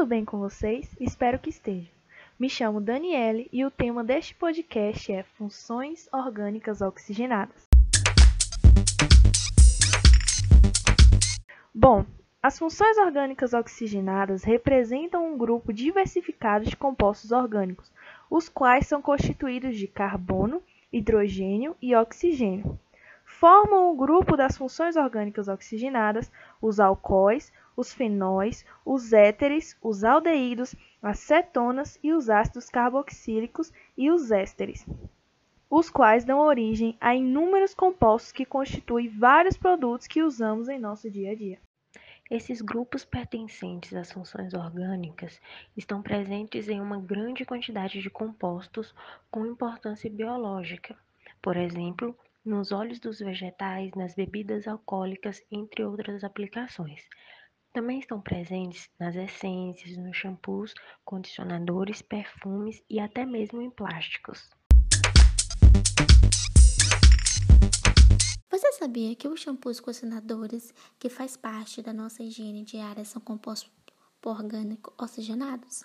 tudo bem com vocês? Espero que esteja. Me chamo Daniele e o tema deste podcast é Funções Orgânicas Oxigenadas. Bom, as funções orgânicas oxigenadas representam um grupo diversificado de compostos orgânicos, os quais são constituídos de carbono, hidrogênio e oxigênio. Formam o grupo das funções orgânicas oxigenadas os alcoóis, os fenóis, os éteres, os aldeídos, as cetonas e os ácidos carboxílicos e os ésteres, os quais dão origem a inúmeros compostos que constituem vários produtos que usamos em nosso dia a dia. Esses grupos pertencentes às funções orgânicas estão presentes em uma grande quantidade de compostos com importância biológica, por exemplo, nos óleos dos vegetais, nas bebidas alcoólicas, entre outras aplicações. Também estão presentes nas essências, nos shampoos, condicionadores, perfumes e até mesmo em plásticos. Você sabia que os shampoos condicionadores, que faz parte da nossa higiene diária, são compostos orgânicos oxigenados?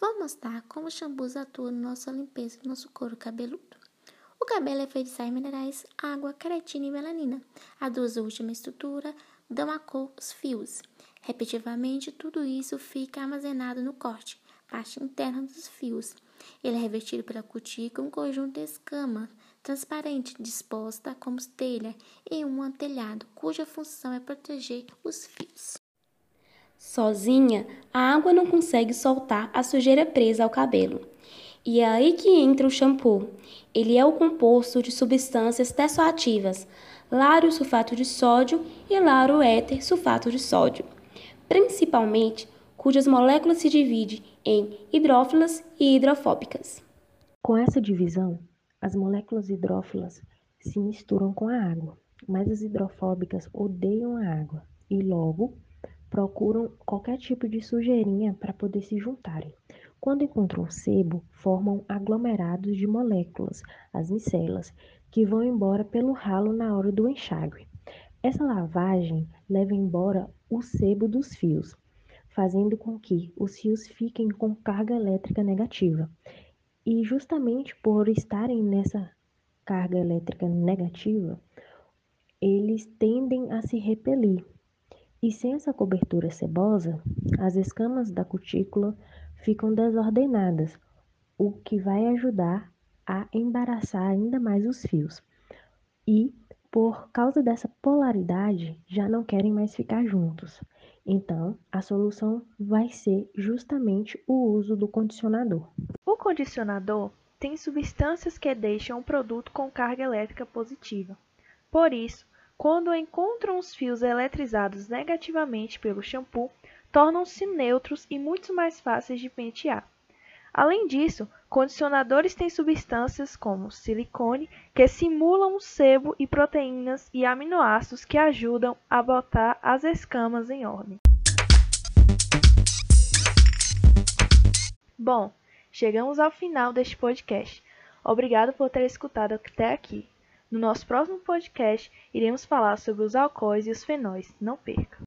Vou mostrar como os shampoos atuam na nossa limpeza do nosso couro cabeludo. O cabelo é feito de sais minerais, água, queratina e melanina. As duas últimas estruturas dão a cor os fios. Repetitivamente, tudo isso fica armazenado no corte, parte interna dos fios. Ele é revestido pela cutícula um conjunto de escamas transparente disposta como telha em um antelhado, cuja função é proteger os fios. Sozinha, a água não consegue soltar a sujeira presa ao cabelo. E é aí que entra o shampoo. Ele é o composto de substâncias tessoativas, lário sulfato de sódio e lário éter sulfato de sódio principalmente cujas moléculas se dividem em hidrófilas e hidrofóbicas. Com essa divisão, as moléculas hidrófilas se misturam com a água, mas as hidrofóbicas odeiam a água e logo procuram qualquer tipo de sujeirinha para poder se juntarem. Quando encontram sebo, formam aglomerados de moléculas, as micelas, que vão embora pelo ralo na hora do enxágue. Essa lavagem leva embora o sebo dos fios, fazendo com que os fios fiquem com carga elétrica negativa. E justamente por estarem nessa carga elétrica negativa, eles tendem a se repelir. E sem essa cobertura sebosa, as escamas da cutícula ficam desordenadas, o que vai ajudar a embaraçar ainda mais os fios. E por causa dessa polaridade, já não querem mais ficar juntos. Então, a solução vai ser justamente o uso do condicionador. O condicionador tem substâncias que deixam o produto com carga elétrica positiva. Por isso, quando encontram os fios eletrizados negativamente pelo shampoo, tornam-se neutros e muito mais fáceis de pentear. Além disso, condicionadores têm substâncias como silicone que simulam o sebo e proteínas e aminoácidos que ajudam a botar as escamas em ordem. Bom, chegamos ao final deste podcast. Obrigado por ter escutado até aqui. No nosso próximo podcast, iremos falar sobre os alcoóis e os fenóis. Não perca!